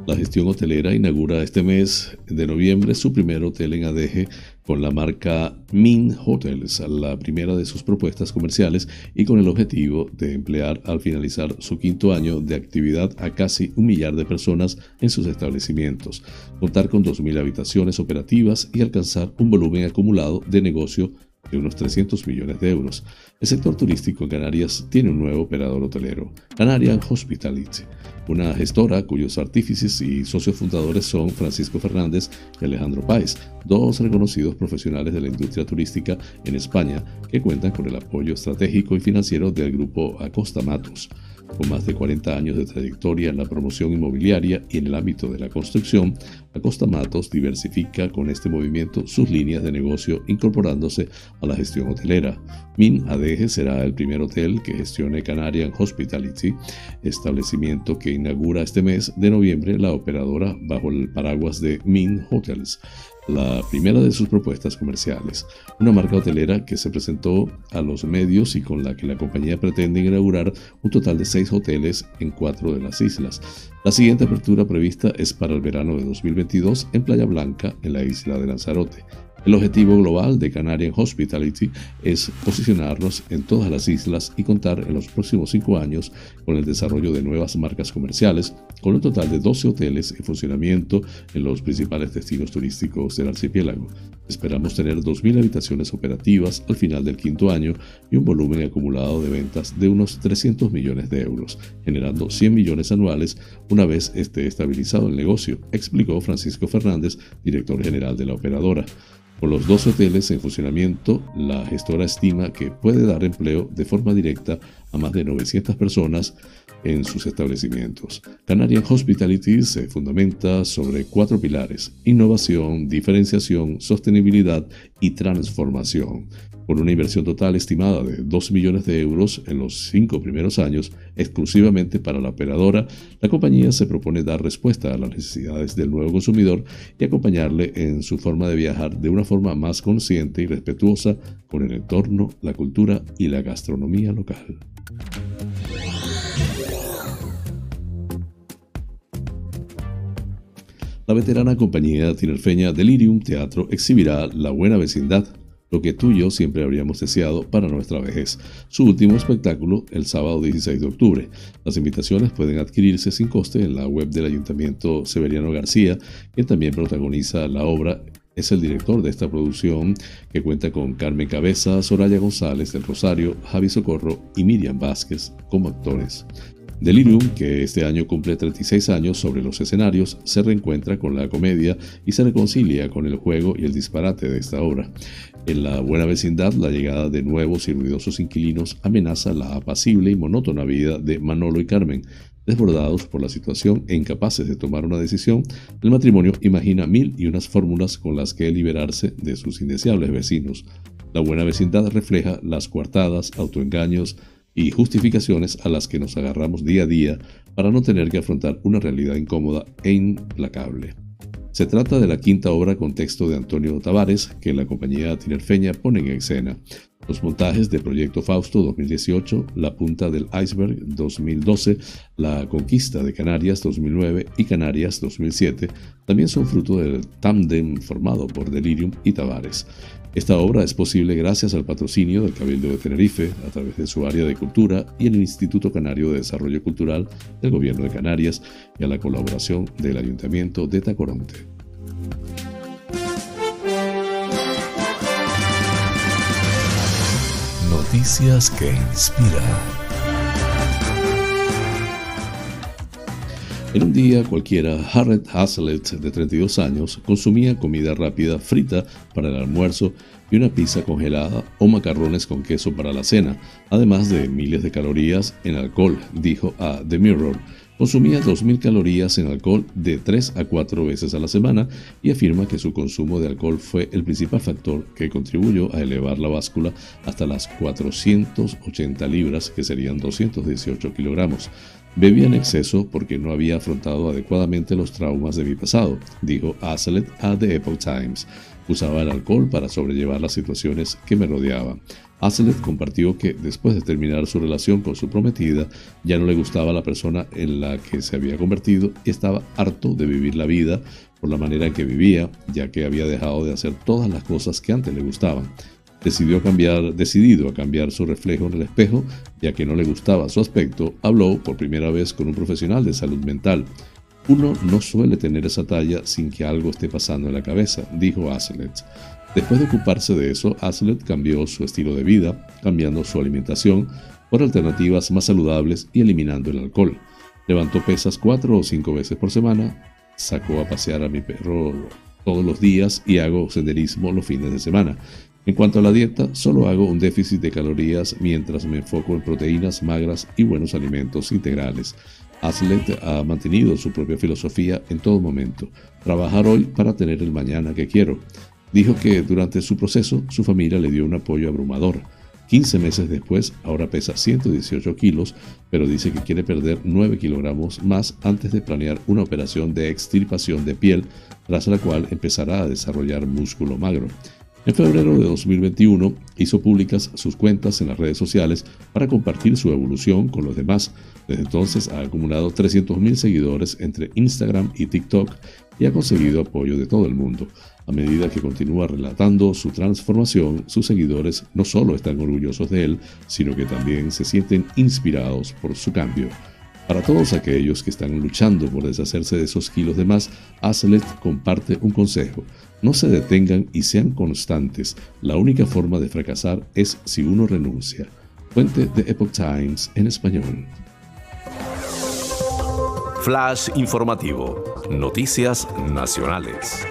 La gestión hotelera inaugura este mes de noviembre su primer hotel en Adeje con la marca Min Hotels, la primera de sus propuestas comerciales y con el objetivo de emplear al finalizar su quinto año de actividad a casi un millar de personas en sus establecimientos, contar con 2.000 habitaciones operativas y alcanzar un volumen acumulado de negocio de unos 300 millones de euros. El sector turístico en Canarias tiene un nuevo operador hotelero, Canarian Hospitality, una gestora cuyos artífices y socios fundadores son Francisco Fernández y Alejandro Páez, dos reconocidos profesionales de la industria turística en España que cuentan con el apoyo estratégico y financiero del grupo Acosta Matus. Con más de 40 años de trayectoria en la promoción inmobiliaria y en el ámbito de la construcción, Acosta Matos diversifica con este movimiento sus líneas de negocio incorporándose a la gestión hotelera. Min ADG será el primer hotel que gestione Canarian Hospitality, establecimiento que inaugura este mes de noviembre la operadora bajo el paraguas de Min Hotels la primera de sus propuestas comerciales, una marca hotelera que se presentó a los medios y con la que la compañía pretende inaugurar un total de seis hoteles en cuatro de las islas. La siguiente apertura prevista es para el verano de 2022 en Playa Blanca, en la isla de Lanzarote. El objetivo global de Canarian Hospitality es posicionarnos en todas las islas y contar en los próximos cinco años con el desarrollo de nuevas marcas comerciales, con un total de 12 hoteles en funcionamiento en los principales destinos turísticos del archipiélago. Esperamos tener 2.000 habitaciones operativas al final del quinto año y un volumen acumulado de ventas de unos 300 millones de euros, generando 100 millones anuales una vez esté estabilizado el negocio, explicó Francisco Fernández, director general de la operadora. Con los dos hoteles en funcionamiento, la gestora estima que puede dar empleo de forma directa a más de 900 personas en sus establecimientos. Canarian Hospitality se fundamenta sobre cuatro pilares, innovación, diferenciación, sostenibilidad y transformación. Con una inversión total estimada de 2 millones de euros en los cinco primeros años, exclusivamente para la operadora, la compañía se propone dar respuesta a las necesidades del nuevo consumidor y acompañarle en su forma de viajar de una forma más consciente y respetuosa con el entorno, la cultura y la gastronomía local. La veterana compañía tinerfeña Delirium Teatro exhibirá La Buena Vecindad, lo que tú y yo siempre habríamos deseado para nuestra vejez. Su último espectáculo el sábado 16 de octubre. Las invitaciones pueden adquirirse sin coste en la web del Ayuntamiento Severiano García, quien también protagoniza la obra es el director de esta producción que cuenta con Carmen Cabeza, Soraya González del Rosario, Javi Socorro y Miriam Vázquez como actores. Delirium, que este año cumple 36 años sobre los escenarios, se reencuentra con la comedia y se reconcilia con el juego y el disparate de esta obra. En la buena vecindad, la llegada de nuevos y ruidosos inquilinos amenaza la apacible y monótona vida de Manolo y Carmen. Desbordados por la situación e incapaces de tomar una decisión, el matrimonio imagina mil y unas fórmulas con las que liberarse de sus indeseables vecinos. La buena vecindad refleja las coartadas, autoengaños y justificaciones a las que nos agarramos día a día para no tener que afrontar una realidad incómoda e implacable. Se trata de la quinta obra con texto de Antonio Tavares que la compañía tinerfeña pone en escena. Los montajes de Proyecto Fausto 2018, La Punta del Iceberg 2012, La Conquista de Canarias 2009 y Canarias 2007 también son fruto del tándem formado por Delirium y Tavares. Esta obra es posible gracias al patrocinio del Cabildo de Tenerife a través de su área de cultura y el Instituto Canario de Desarrollo Cultural del Gobierno de Canarias y a la colaboración del Ayuntamiento de Tacoronte. Noticias que inspiran. En un día cualquiera, Harriet Hazlitt, de 32 años, consumía comida rápida frita para el almuerzo y una pizza congelada o macarrones con queso para la cena, además de miles de calorías en alcohol, dijo a The Mirror. Consumía 2.000 calorías en alcohol de 3 a 4 veces a la semana y afirma que su consumo de alcohol fue el principal factor que contribuyó a elevar la báscula hasta las 480 libras, que serían 218 kilogramos. Bebía en exceso porque no había afrontado adecuadamente los traumas de mi pasado, dijo Hazlitt a The Epoch Times. Usaba el alcohol para sobrellevar las situaciones que me rodeaban. Hazlitt compartió que después de terminar su relación con su prometida, ya no le gustaba la persona en la que se había convertido y estaba harto de vivir la vida por la manera en que vivía, ya que había dejado de hacer todas las cosas que antes le gustaban decidió cambiar, decidido a cambiar su reflejo en el espejo, ya que no le gustaba su aspecto, habló por primera vez con un profesional de salud mental. Uno no suele tener esa talla sin que algo esté pasando en la cabeza, dijo Aslet. Después de ocuparse de eso, Aslet cambió su estilo de vida, cambiando su alimentación por alternativas más saludables y eliminando el alcohol. Levantó pesas cuatro o cinco veces por semana, sacó a pasear a mi perro todos los días y hago senderismo los fines de semana. En cuanto a la dieta, solo hago un déficit de calorías mientras me enfoco en proteínas magras y buenos alimentos integrales. Aslet ha mantenido su propia filosofía en todo momento, trabajar hoy para tener el mañana que quiero. Dijo que durante su proceso su familia le dio un apoyo abrumador. 15 meses después, ahora pesa 118 kilos, pero dice que quiere perder 9 kilogramos más antes de planear una operación de extirpación de piel, tras la cual empezará a desarrollar músculo magro. En febrero de 2021 hizo públicas sus cuentas en las redes sociales para compartir su evolución con los demás. Desde entonces ha acumulado 300.000 seguidores entre Instagram y TikTok y ha conseguido apoyo de todo el mundo. A medida que continúa relatando su transformación, sus seguidores no solo están orgullosos de él, sino que también se sienten inspirados por su cambio. Para todos aquellos que están luchando por deshacerse de esos kilos de más, Aslet comparte un consejo. No se detengan y sean constantes. La única forma de fracasar es si uno renuncia. Fuente de Epoch Times en español. Flash informativo. Noticias nacionales.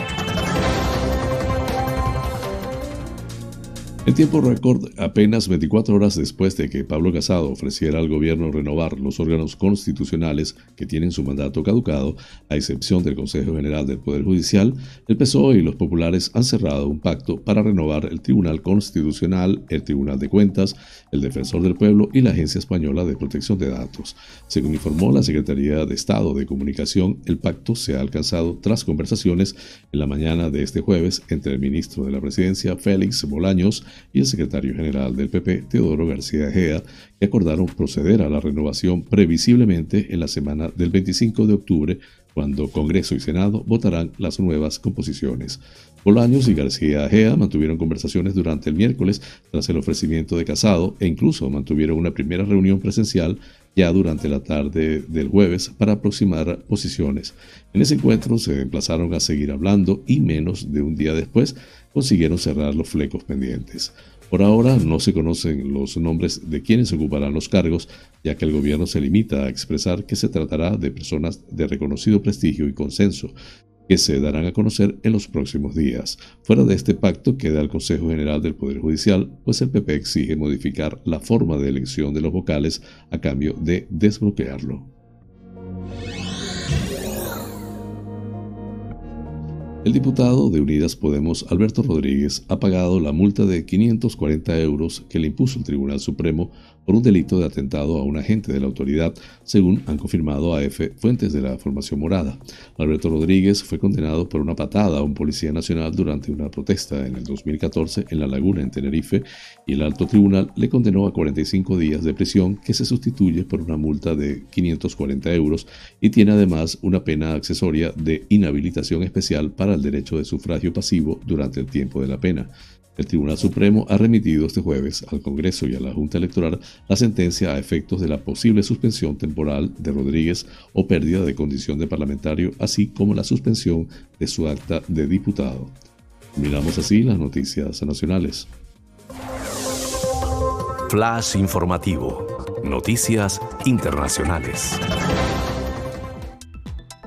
En tiempo récord, apenas 24 horas después de que Pablo Casado ofreciera al gobierno renovar los órganos constitucionales que tienen su mandato caducado, a excepción del Consejo General del Poder Judicial, el PSOE y los populares han cerrado un pacto para renovar el Tribunal Constitucional, el Tribunal de Cuentas, el Defensor del Pueblo y la Agencia Española de Protección de Datos. Según informó la Secretaría de Estado de Comunicación, el pacto se ha alcanzado tras conversaciones en la mañana de este jueves entre el ministro de la Presidencia, Félix Bolaños, y el secretario general del PP, Teodoro García Gea, que acordaron proceder a la renovación previsiblemente en la semana del 25 de octubre, cuando Congreso y Senado votarán las nuevas composiciones. Bolaños y García Gea mantuvieron conversaciones durante el miércoles tras el ofrecimiento de Casado e incluso mantuvieron una primera reunión presencial ya durante la tarde del jueves para aproximar posiciones. En ese encuentro se emplazaron a seguir hablando y menos de un día después consiguieron cerrar los flecos pendientes. Por ahora no se conocen los nombres de quienes ocuparán los cargos, ya que el gobierno se limita a expresar que se tratará de personas de reconocido prestigio y consenso, que se darán a conocer en los próximos días. Fuera de este pacto queda el Consejo General del Poder Judicial, pues el PP exige modificar la forma de elección de los vocales a cambio de desbloquearlo. El diputado de Unidas Podemos, Alberto Rodríguez, ha pagado la multa de 540 euros que le impuso el Tribunal Supremo por un delito de atentado a un agente de la autoridad, según han confirmado a F fuentes de la formación morada. Alberto Rodríguez fue condenado por una patada a un policía nacional durante una protesta en el 2014 en La Laguna, en Tenerife, y el alto tribunal le condenó a 45 días de prisión que se sustituye por una multa de 540 euros y tiene además una pena accesoria de inhabilitación especial para el derecho de sufragio pasivo durante el tiempo de la pena. El Tribunal Supremo ha remitido este jueves al Congreso y a la Junta Electoral la sentencia a efectos de la posible suspensión temporal de Rodríguez o pérdida de condición de parlamentario, así como la suspensión de su acta de diputado. Miramos así las noticias nacionales. Flash informativo. Noticias internacionales.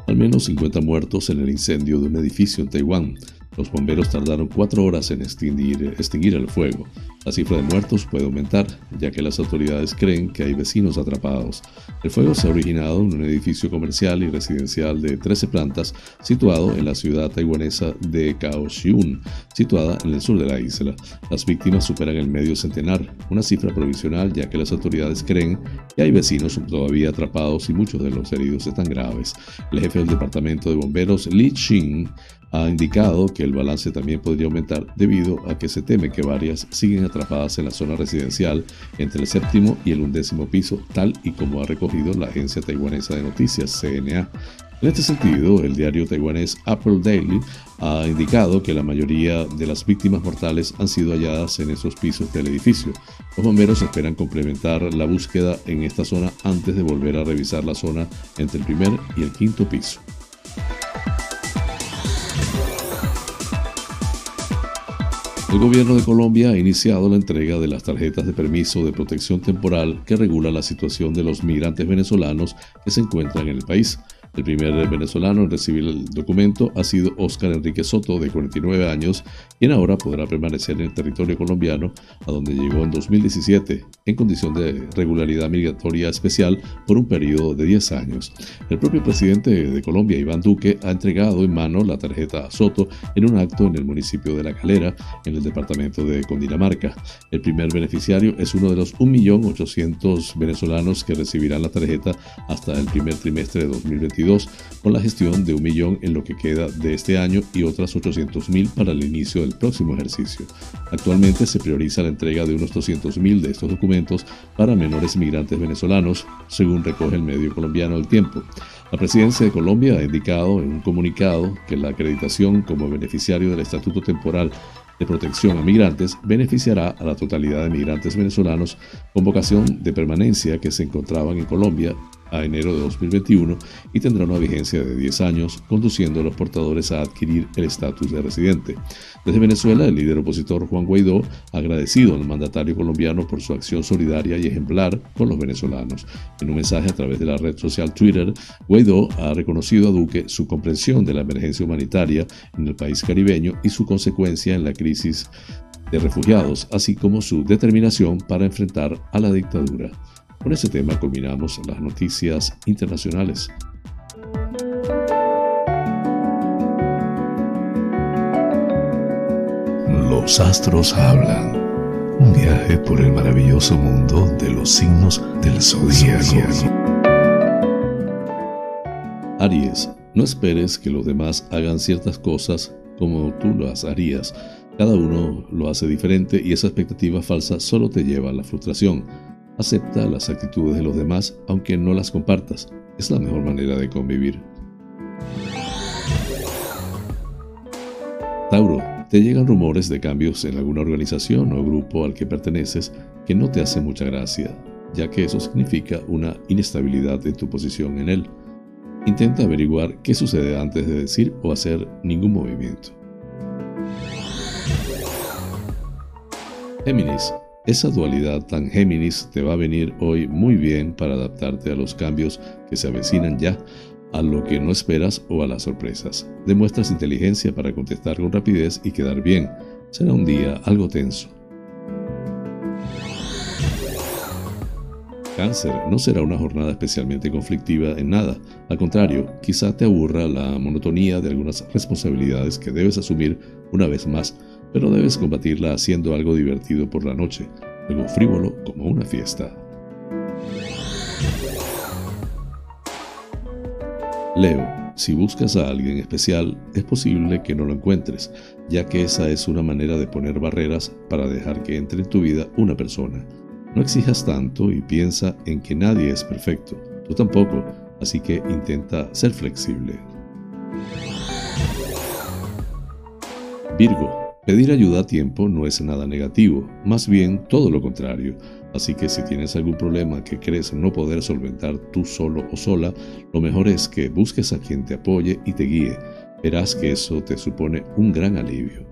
Al menos 50 muertos en el incendio de un edificio en Taiwán. Los bomberos tardaron cuatro horas en extinguir, el fuego. La cifra de muertos puede aumentar, ya que las autoridades creen que hay vecinos atrapados. El fuego se ha originado en un edificio comercial y residencial de 13 plantas situado en la ciudad taiwanesa de Kaohsiung, situada en el sur de la isla. Las víctimas superan el medio centenar, una cifra provisional ya que las autoridades creen que hay vecinos todavía atrapados y muchos de los heridos están graves. El jefe del departamento de bomberos, Li Xing, ha indicado que el balance también podría aumentar debido a que se teme que varias siguen atrapadas en la zona residencial entre el séptimo y el undécimo piso, tal y como ha recogido la agencia taiwanesa de noticias CNA. En este sentido, el diario taiwanés Apple Daily ha indicado que la mayoría de las víctimas mortales han sido halladas en esos pisos del edificio. Los bomberos esperan complementar la búsqueda en esta zona antes de volver a revisar la zona entre el primer y el quinto piso. El gobierno de Colombia ha iniciado la entrega de las tarjetas de permiso de protección temporal que regula la situación de los migrantes venezolanos que se encuentran en el país. El primer venezolano en recibir el documento ha sido Óscar Enrique Soto, de 49 años, quien ahora podrá permanecer en el territorio colombiano, a donde llegó en 2017, en condición de regularidad migratoria especial por un periodo de 10 años. El propio presidente de Colombia, Iván Duque, ha entregado en mano la tarjeta a Soto en un acto en el municipio de La Calera, en el departamento de Condinamarca. El primer beneficiario es uno de los 1.800.000 venezolanos que recibirán la tarjeta hasta el primer trimestre de 2022 con la gestión de un millón en lo que queda de este año y otras 800.000 para el inicio del próximo ejercicio. Actualmente se prioriza la entrega de unos 200.000 de estos documentos para menores migrantes venezolanos, según recoge el medio colombiano El Tiempo. La presidencia de Colombia ha indicado en un comunicado que la acreditación como beneficiario del Estatuto Temporal de Protección a Migrantes beneficiará a la totalidad de migrantes venezolanos con vocación de permanencia que se encontraban en Colombia a enero de 2021 y tendrá una vigencia de 10 años, conduciendo a los portadores a adquirir el estatus de residente. Desde Venezuela, el líder opositor Juan Guaidó ha agradecido al mandatario colombiano por su acción solidaria y ejemplar con los venezolanos. En un mensaje a través de la red social Twitter, Guaidó ha reconocido a Duque su comprensión de la emergencia humanitaria en el país caribeño y su consecuencia en la crisis de refugiados, así como su determinación para enfrentar a la dictadura. Con ese tema combinamos las noticias internacionales. Los astros hablan. Un viaje por el maravilloso mundo de los signos del zodíaco. Aries, no esperes que los demás hagan ciertas cosas como tú las harías. Cada uno lo hace diferente y esa expectativa falsa solo te lleva a la frustración. Acepta las actitudes de los demás aunque no las compartas. Es la mejor manera de convivir. Tauro, te llegan rumores de cambios en alguna organización o grupo al que perteneces que no te hacen mucha gracia, ya que eso significa una inestabilidad en tu posición en él. Intenta averiguar qué sucede antes de decir o hacer ningún movimiento. Géminis, esa dualidad tan Géminis te va a venir hoy muy bien para adaptarte a los cambios que se avecinan ya, a lo que no esperas o a las sorpresas. Demuestras inteligencia para contestar con rapidez y quedar bien. Será un día algo tenso. Cáncer, no será una jornada especialmente conflictiva en nada. Al contrario, quizá te aburra la monotonía de algunas responsabilidades que debes asumir una vez más, pero debes combatirla haciendo algo divertido por la noche, algo frívolo como una fiesta. Leo, si buscas a alguien especial, es posible que no lo encuentres, ya que esa es una manera de poner barreras para dejar que entre en tu vida una persona. No exijas tanto y piensa en que nadie es perfecto, tú tampoco, así que intenta ser flexible. Virgo, pedir ayuda a tiempo no es nada negativo, más bien todo lo contrario. Así que si tienes algún problema que crees no poder solventar tú solo o sola, lo mejor es que busques a quien te apoye y te guíe. Verás que eso te supone un gran alivio.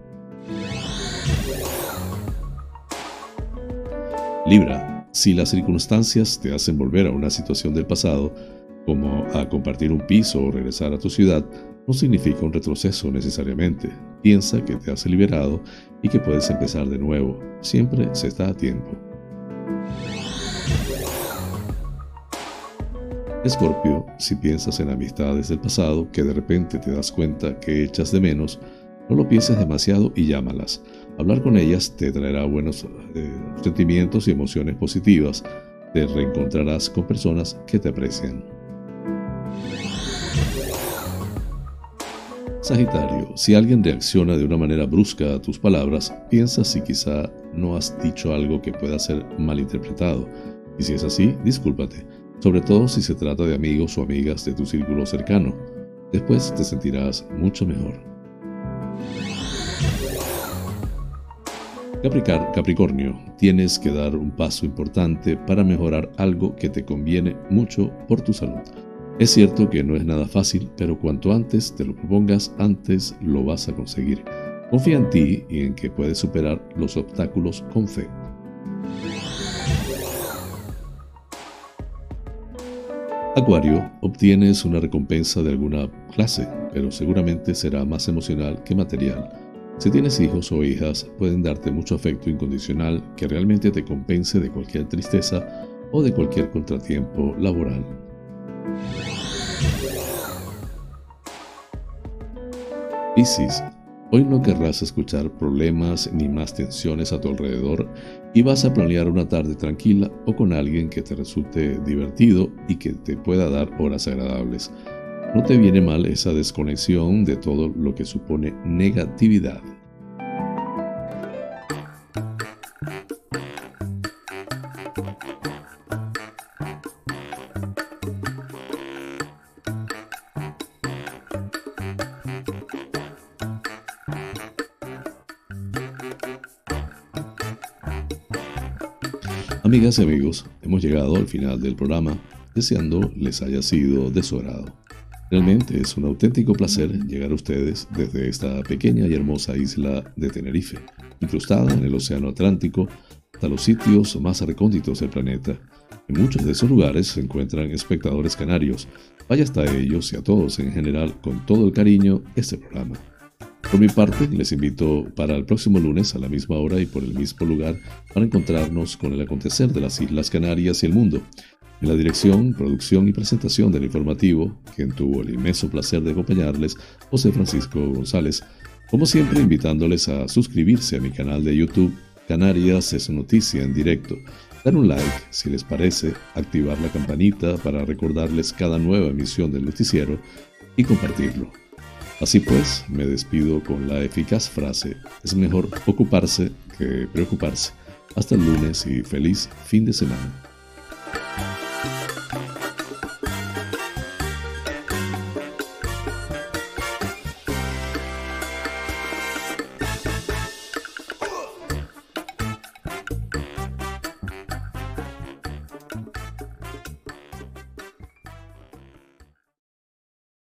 Libra, si las circunstancias te hacen volver a una situación del pasado, como a compartir un piso o regresar a tu ciudad, no significa un retroceso necesariamente. Piensa que te has liberado y que puedes empezar de nuevo. Siempre se está a tiempo. Escorpio, si piensas en amistades del pasado que de repente te das cuenta que echas de menos, no lo pienses demasiado y llámalas. Hablar con ellas te traerá buenos eh, sentimientos y emociones positivas. Te reencontrarás con personas que te aprecian. Sagitario, si alguien reacciona de una manera brusca a tus palabras, piensa si quizá no has dicho algo que pueda ser malinterpretado. Y si es así, discúlpate, sobre todo si se trata de amigos o amigas de tu círculo cercano. Después te sentirás mucho mejor. Capricornio, tienes que dar un paso importante para mejorar algo que te conviene mucho por tu salud. Es cierto que no es nada fácil, pero cuanto antes te lo propongas, antes lo vas a conseguir. Confía en ti y en que puedes superar los obstáculos con fe. Acuario, obtienes una recompensa de alguna clase, pero seguramente será más emocional que material. Si tienes hijos o hijas, pueden darte mucho afecto incondicional que realmente te compense de cualquier tristeza o de cualquier contratiempo laboral. Piscis, hoy no querrás escuchar problemas ni más tensiones a tu alrededor y vas a planear una tarde tranquila o con alguien que te resulte divertido y que te pueda dar horas agradables. No te viene mal esa desconexión de todo lo que supone negatividad. Amigas amigos, hemos llegado al final del programa, deseando les haya sido de su agrado. Realmente es un auténtico placer llegar a ustedes desde esta pequeña y hermosa isla de Tenerife, incrustada en el Océano Atlántico, hasta los sitios más recónditos del planeta. En muchos de esos lugares se encuentran espectadores canarios. Vaya hasta ellos y a todos en general con todo el cariño este programa. Por mi parte, les invito para el próximo lunes a la misma hora y por el mismo lugar para encontrarnos con el acontecer de las Islas Canarias y el mundo. En la dirección, producción y presentación del informativo, quien tuvo el inmenso placer de acompañarles, José Francisco González, como siempre invitándoles a suscribirse a mi canal de YouTube Canarias es noticia en directo, dar un like si les parece, activar la campanita para recordarles cada nueva emisión del noticiero y compartirlo. Así pues, me despido con la eficaz frase, es mejor ocuparse que preocuparse. Hasta el lunes y feliz fin de semana.